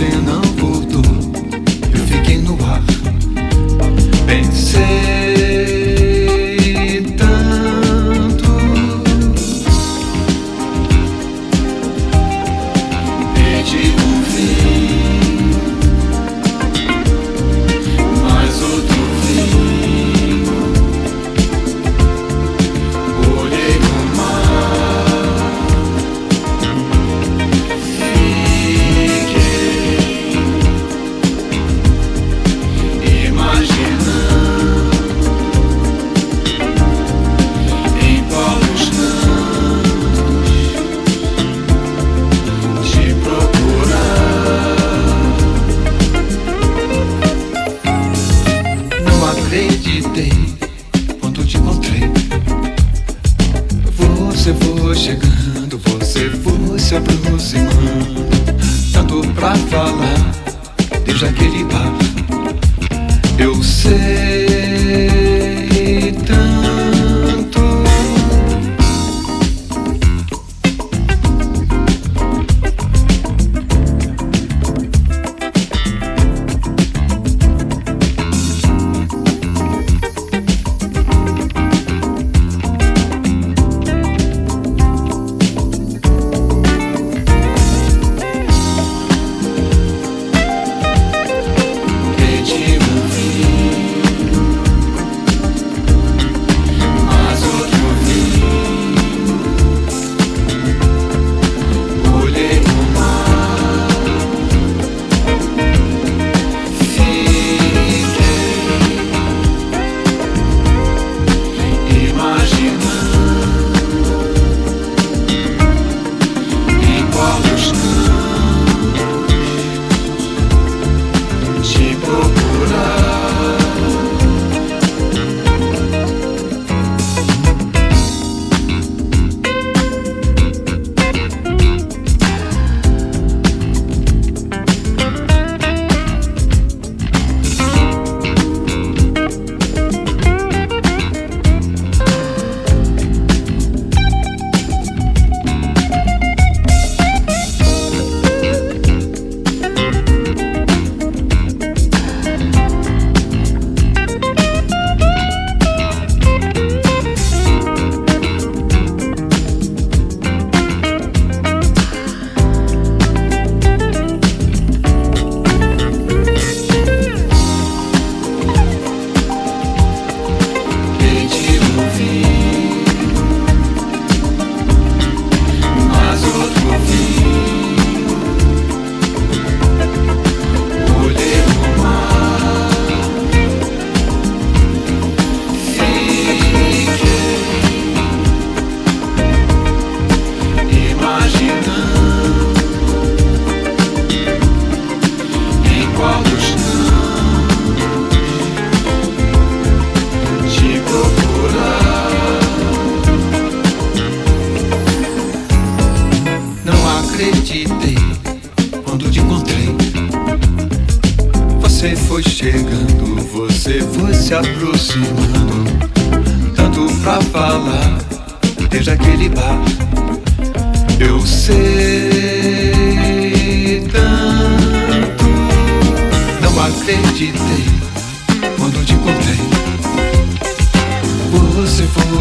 Você não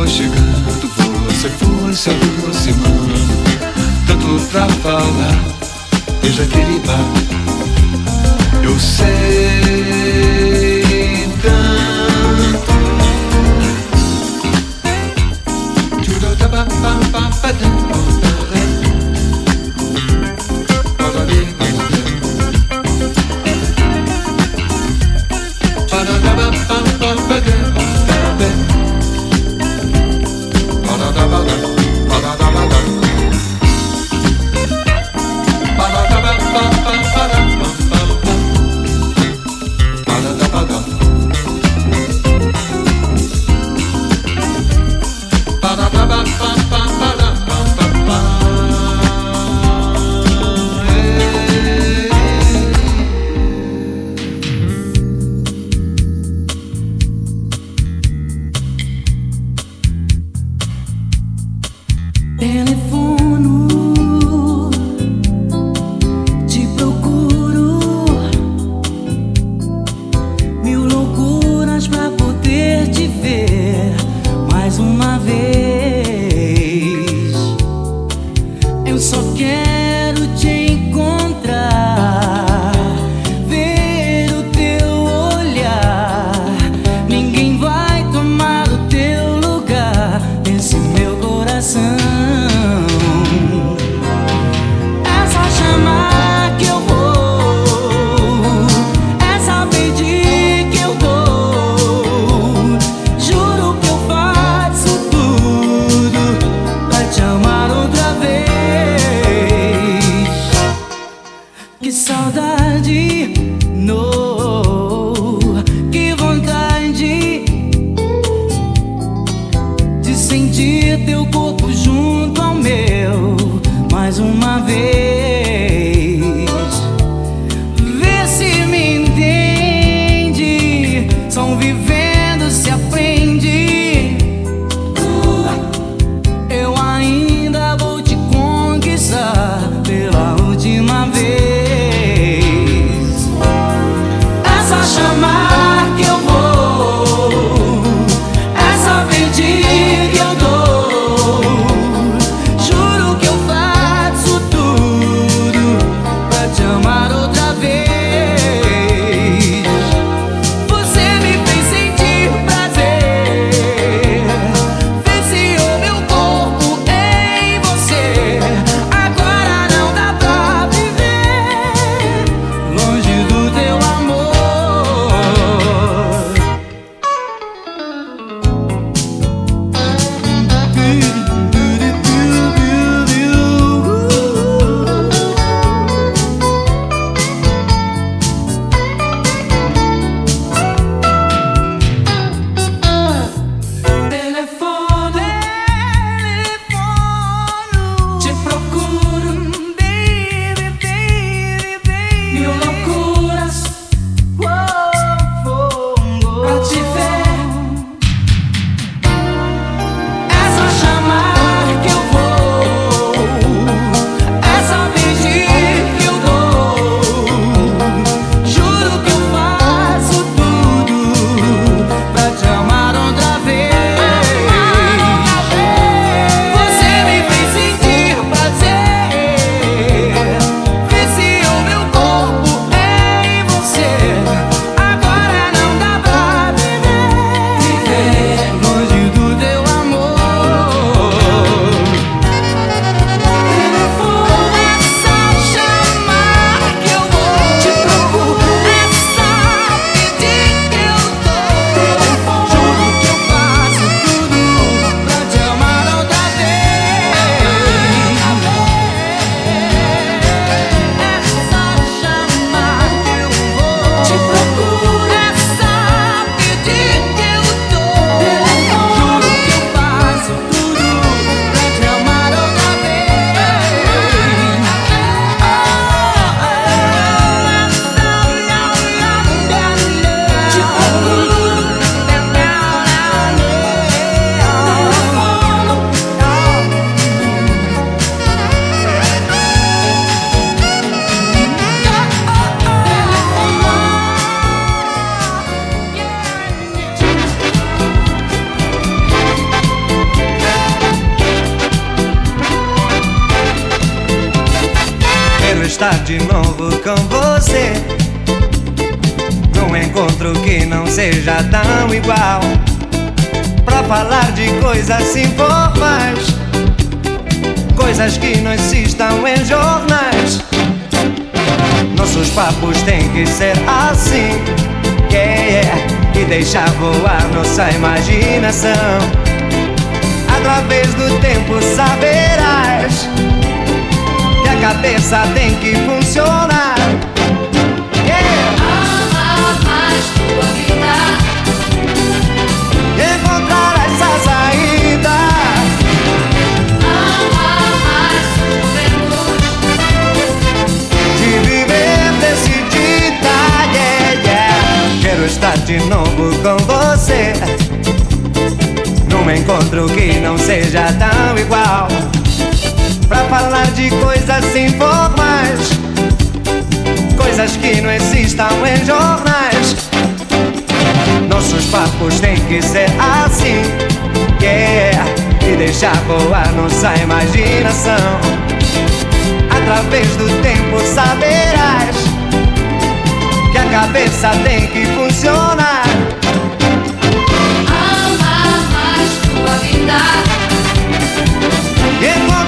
chegando, você foi se aproximando. Tanto pra falar, eu já queria. Eu sei tanto. Tudo tá pa pa pa pa encontro que seja tão igual. conversas informais, coisas que não existam em jornais. Nossos papos têm que ser assim, yeah, e deixar voar nossa imaginação. Através do tempo saberás que a cabeça tem que funcionar. Oh,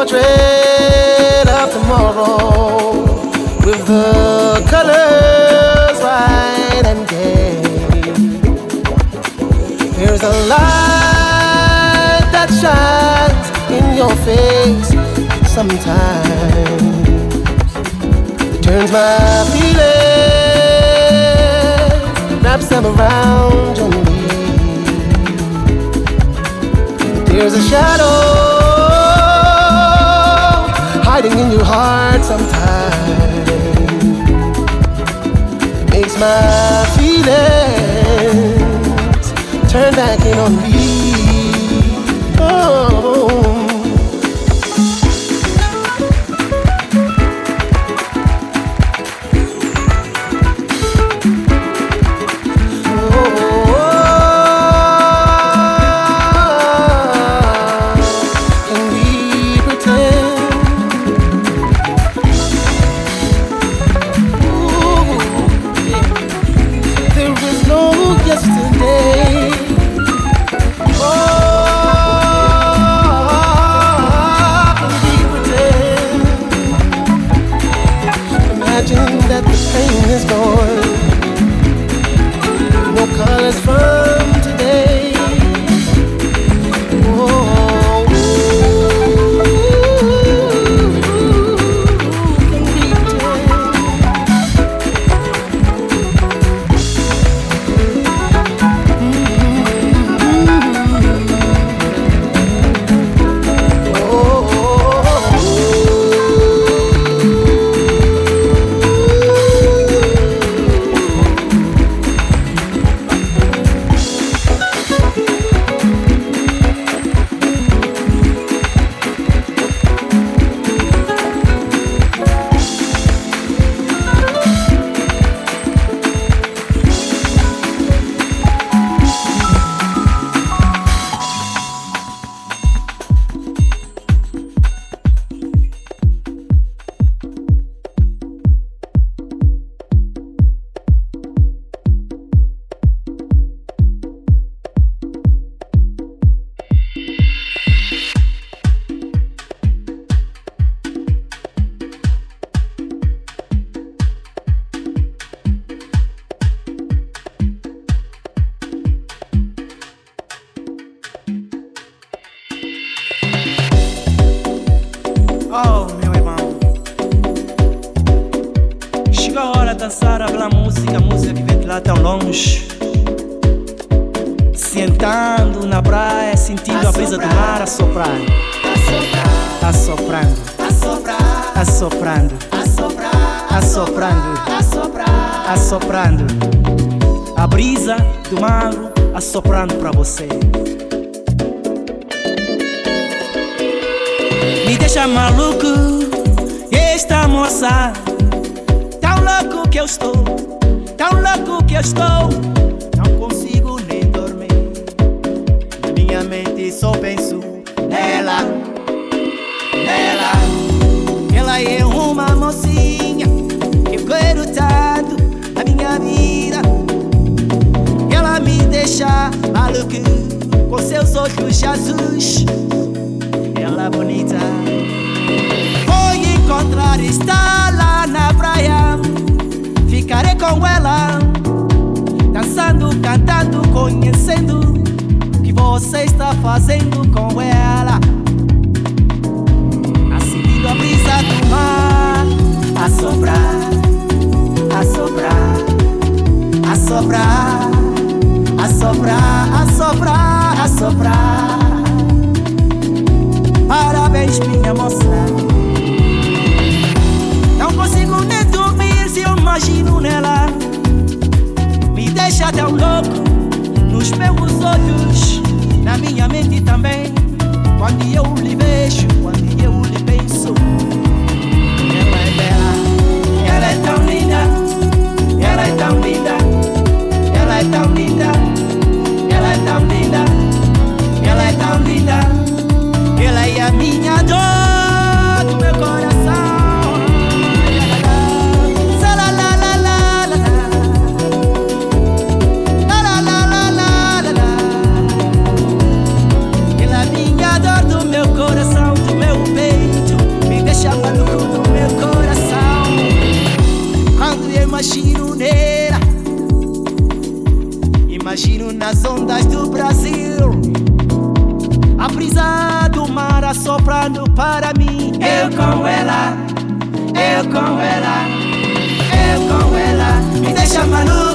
portrait of tomorrow with the colors bright and gay. Here's a light that shines in your face sometimes. It turns my feelings, wraps them around your knees. There's a shadow hiding in your heart sometimes makes my feelings turn back in on me. Conhecendo o que você está fazendo com ela. Assistindo a brisa do mar, a soprar, a soprar, a soprar, a soprar, a soprar, a soprar. Parabéns, minha moça. Não consigo nem dormir se eu imagino nela. Me deixa tão louco meus olhos, na minha mente também. Quando eu lhe vejo, quando eu lhe penso, ela é bela, ela é tão linda, ela é tão linda, ela é tão linda, ela é tão linda, ela é tão linda. Ela é a minha dor imagino nela, imagino nas ondas do Brasil. A brisa do mar assoprando para mim. Eu com ela, eu com ela, eu com ela. Me deixa maluco.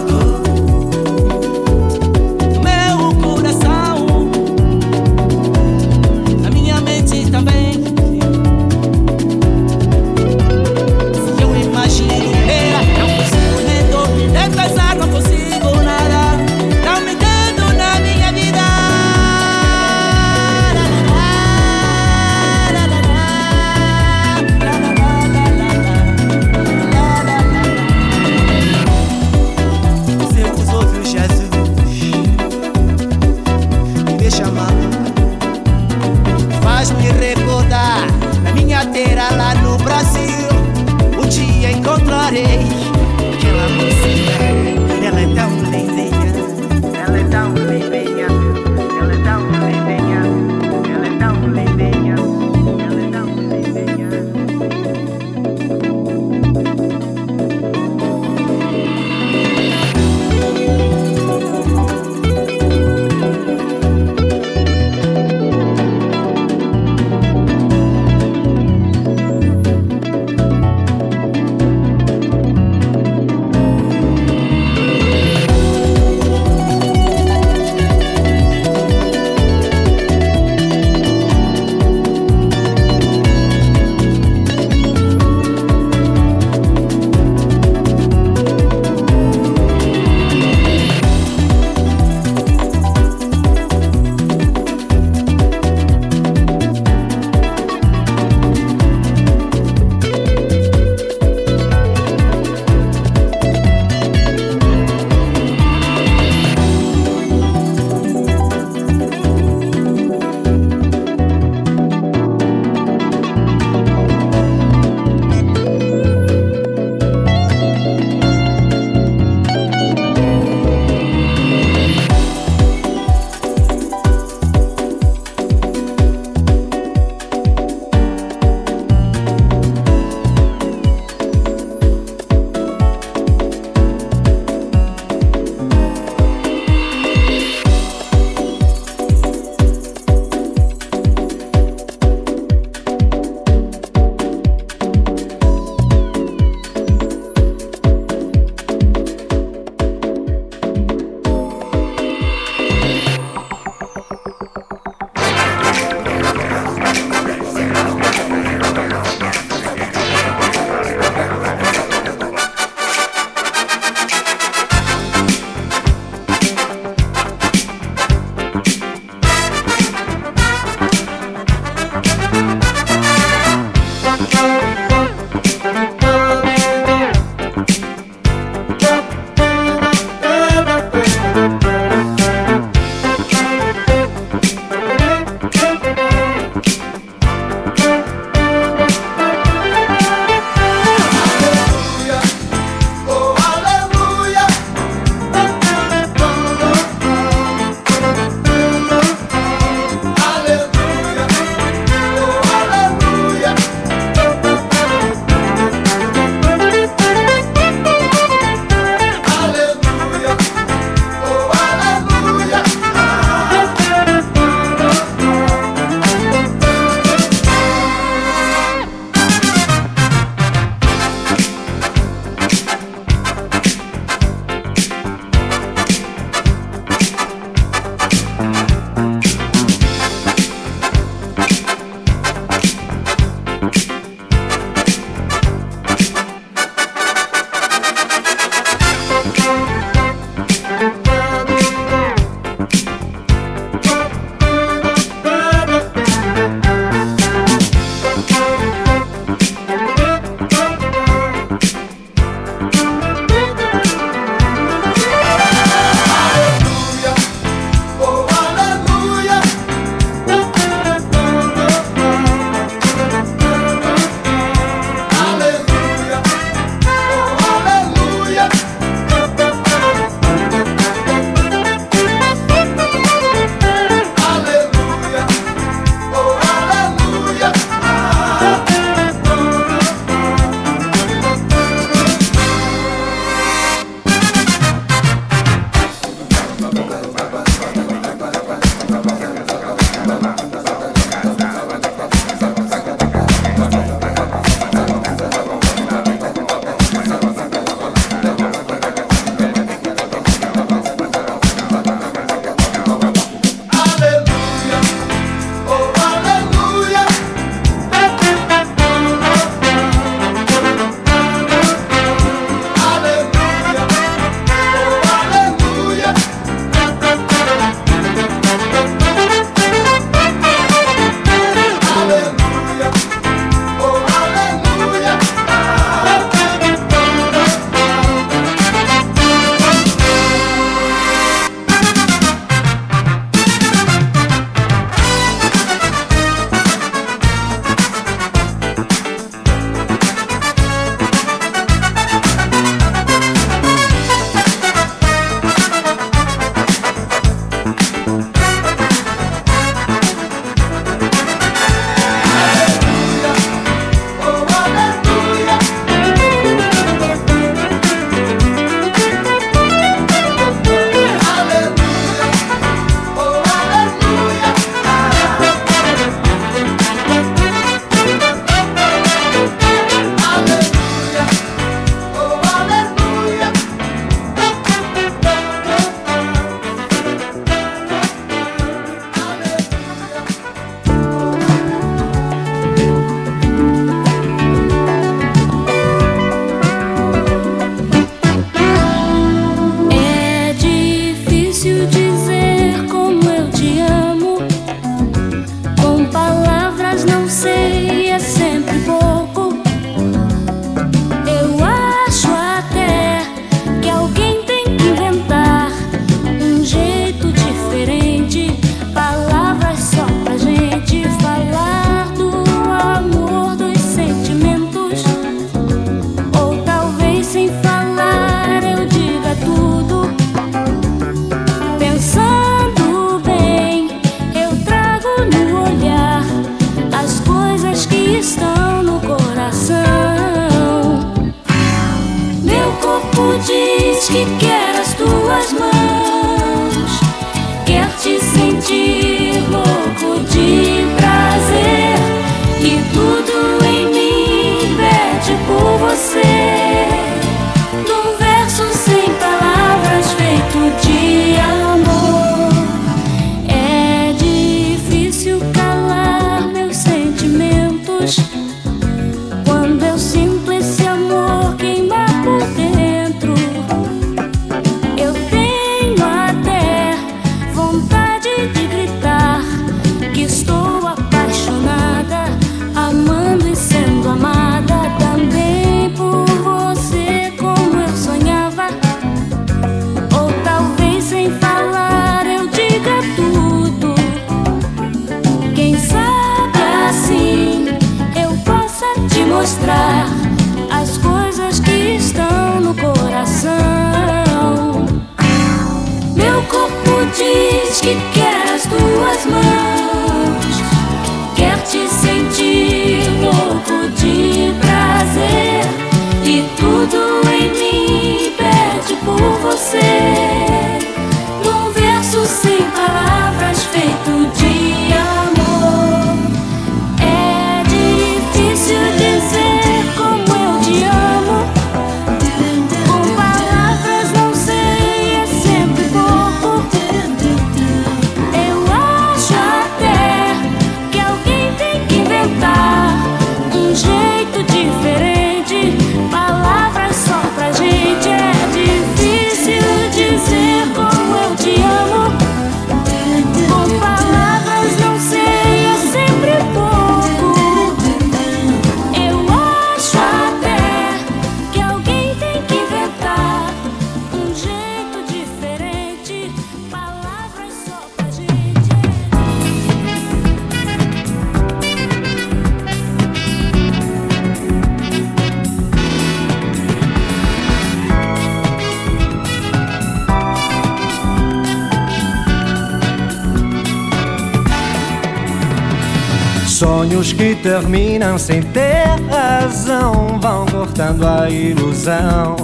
Terminam sem ter razão vão cortando a ilusão.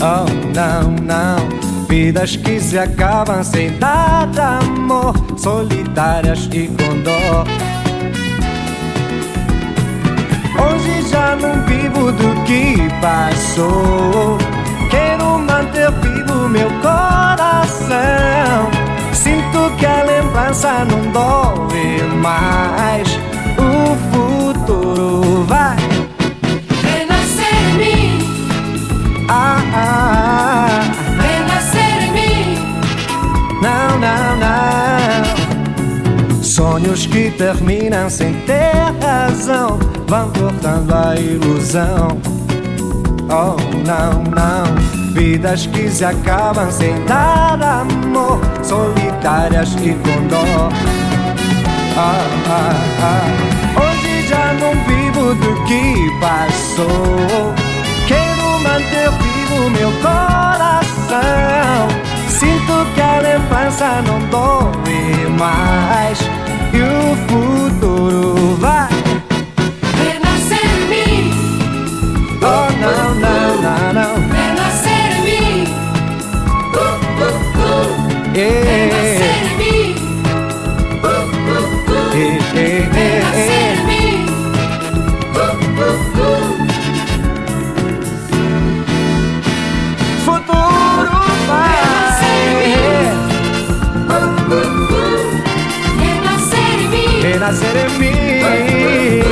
Oh, não, não. Vidas que se acabam sem dar amor, solitárias e com dor. Hoje já não vivo do que passou. Quero manter vivo meu coração. Sinto que a lembrança não dói mais. Sonhos que terminam sem ter razão vão cortando a ilusão. Oh, não, não. Vidas que se acabam sem dar amor, solitárias e com dó. Ah, ah, ah. Hoje já não vivo do que passou. Quero manter vivo meu coração. Sinto que a lembrança não dói mais. O futuro vai Renascer em mim. Oh, não, não, não, não. Renascer em mim. Uh, uh, uh. Yeah. Mim. renascer em mim.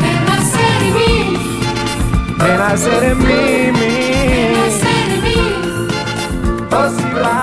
Renascer em mim. Renascer em mim, mim. Renascer em mim. Oscilar.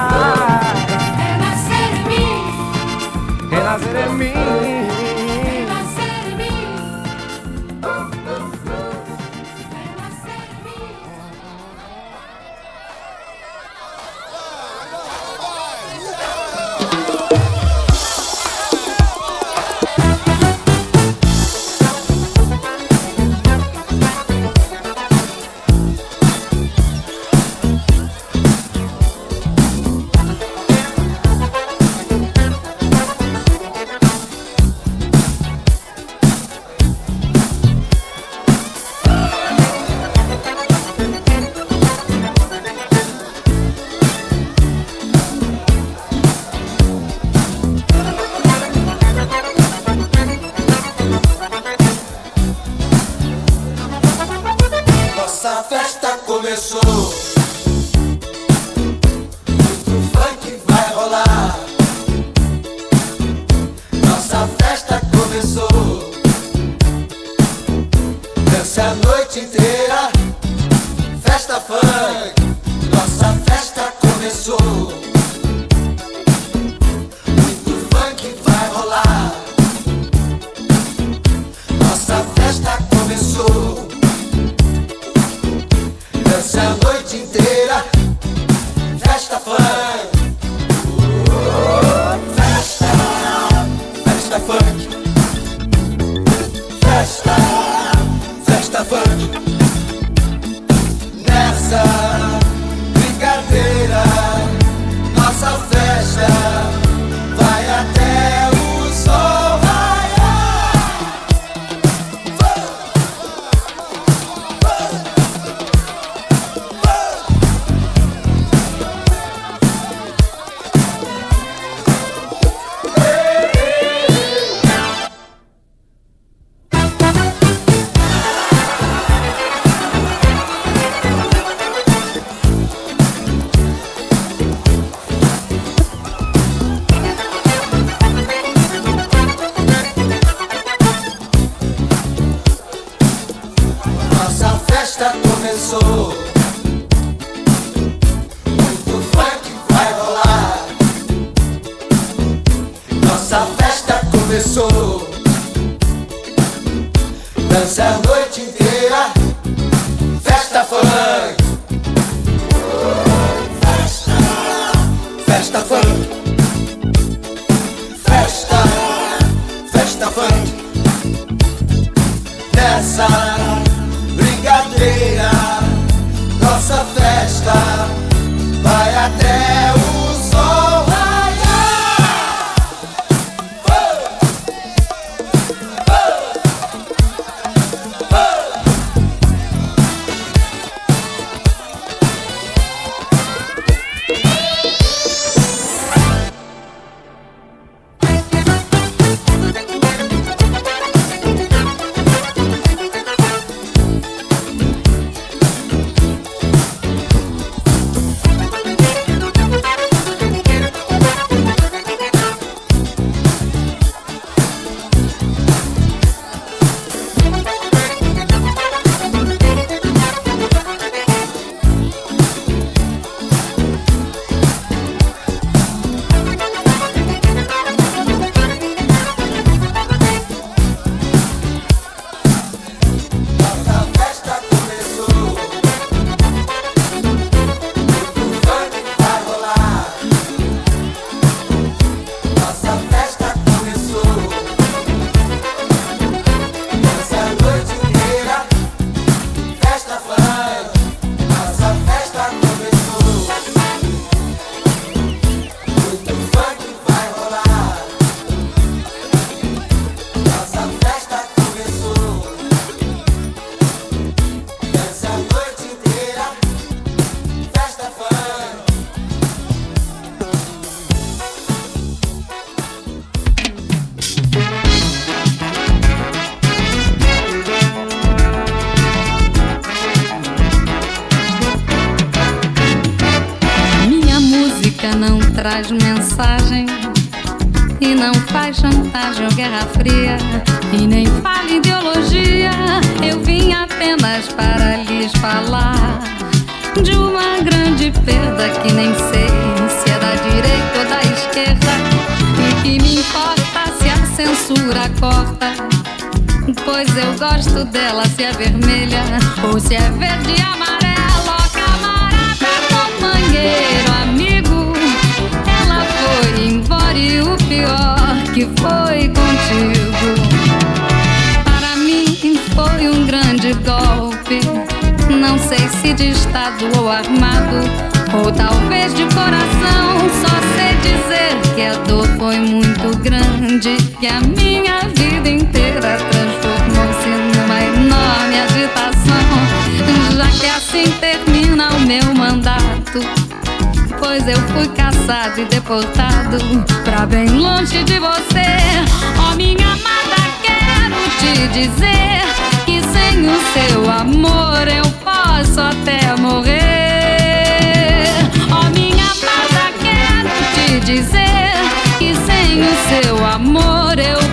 gosto dela se é vermelha ou se é verde e amarelo. Camarada companheiro, amigo, ela foi embora e o pior que foi contigo. Para mim foi um grande golpe. Não sei se de estado ou armado, ou talvez de coração. Só sei dizer que a dor foi muito grande que a fui caçado e deportado pra bem longe de você. Oh, minha amada, quero te dizer que sem o seu amor eu posso até morrer. Oh, minha amada, quero te dizer que sem o seu amor eu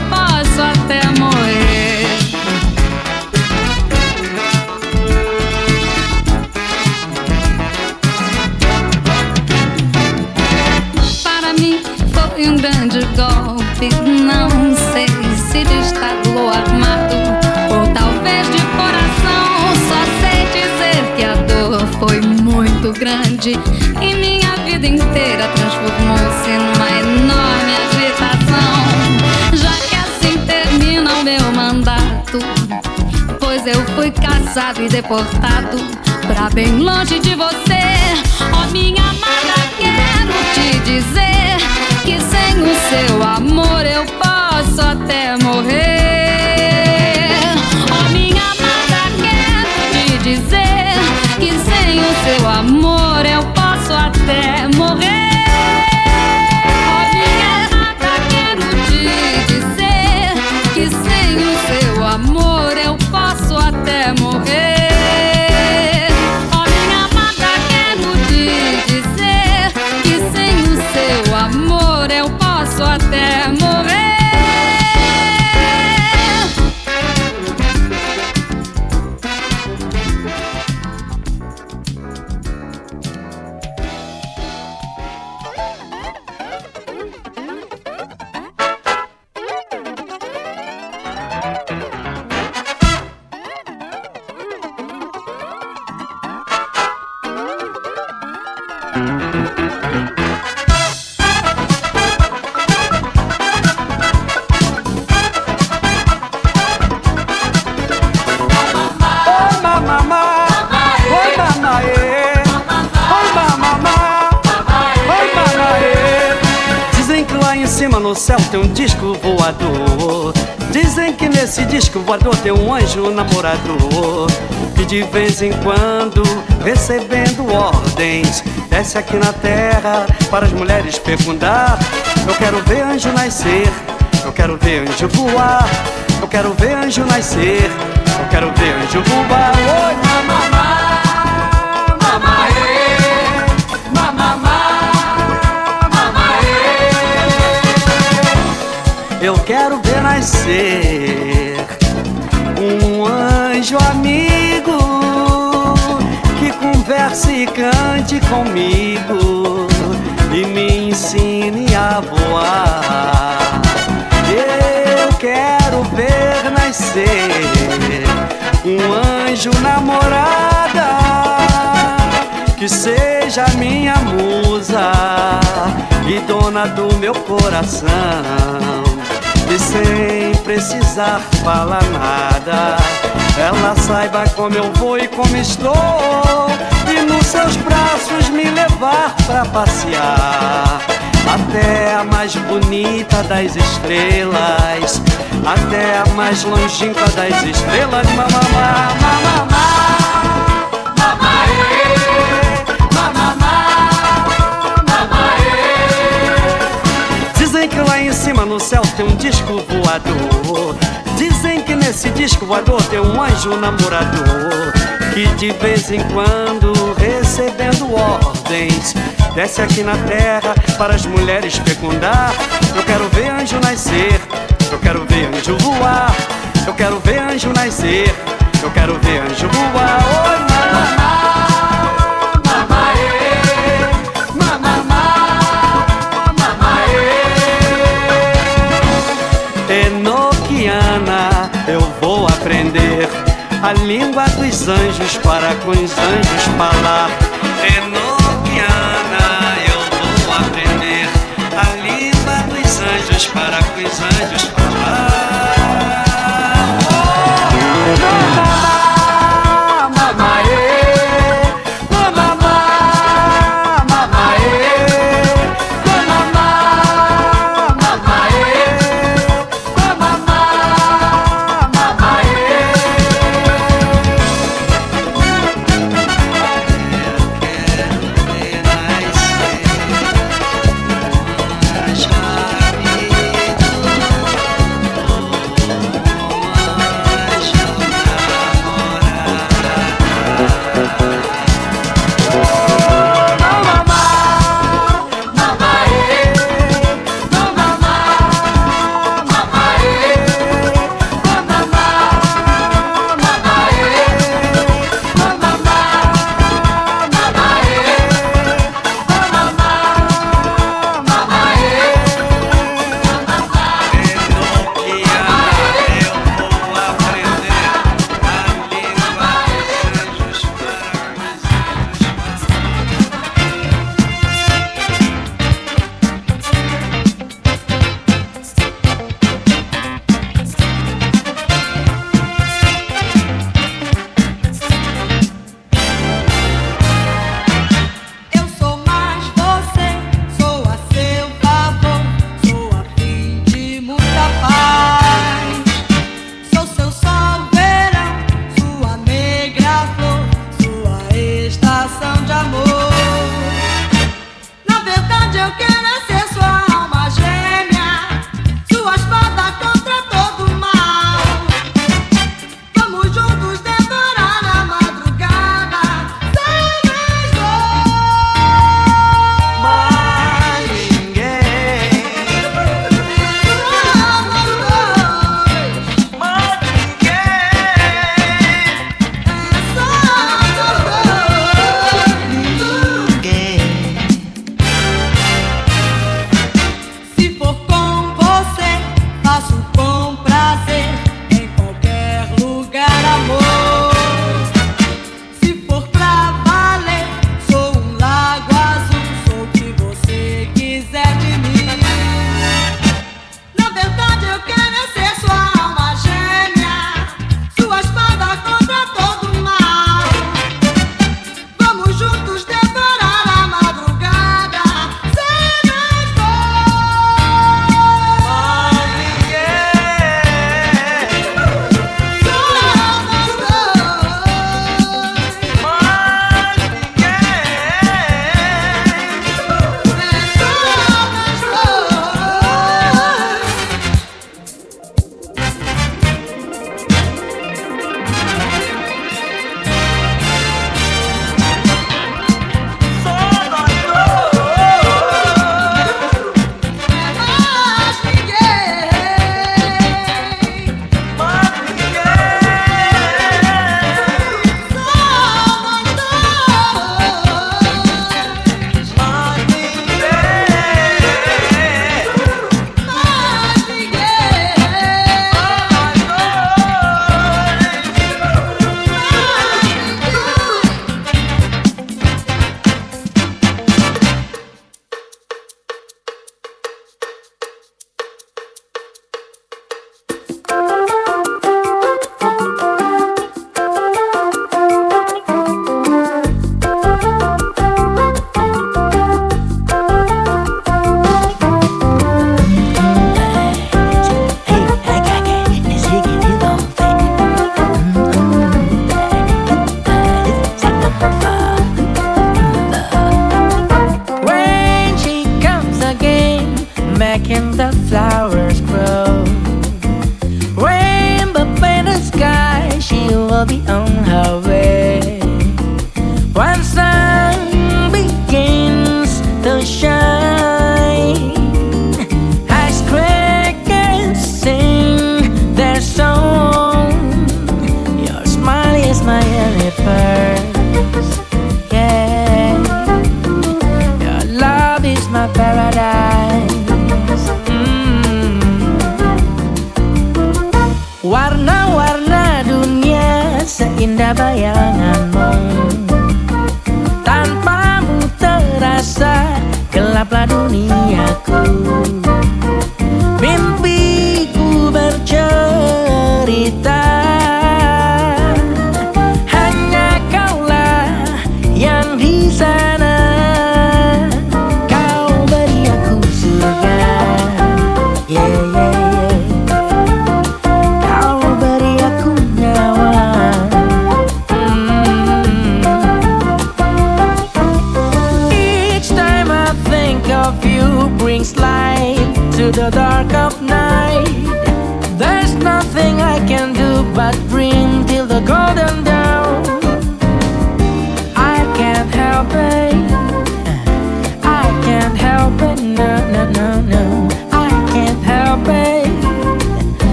e deportado pra bem longe de você, oh, minha amada, quero te dizer que sem o seu amor eu posso até morrer. there. Voador tem um anjo namorador que de vez em quando, recebendo ordens, desce aqui na terra para as mulheres fecundar. Eu quero ver anjo nascer, eu quero ver anjo voar, eu quero ver anjo nascer, eu quero ver anjo voar. Oi, mamamá, Eu quero ver nascer um anjo amigo que converse e cante comigo e me ensine a voar. Eu quero ver nascer um anjo namorada seja minha musa e dona do meu coração e sem precisar falar nada. Ela saiba como eu vou e como estou, e nos seus braços me levar pra passear. Até a mais bonita das estrelas, até a mais longínqua das estrelas, mamamá, mamamá. Cima no céu tem um disco voador. Dizem que nesse disco voador tem um anjo namorador. Que de vez em quando, recebendo ordens, desce aqui na terra para as mulheres fecundar. Eu quero ver anjo nascer, eu quero ver anjo voar. Eu quero ver anjo nascer, eu quero ver anjo voar. Anjos para com os anjos falar. Enoquiana, eu vou aprender a língua dos anjos para com os anjos falar.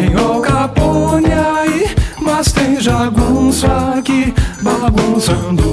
Tem o Capone aí, mas tem jagunço aqui Bagunçando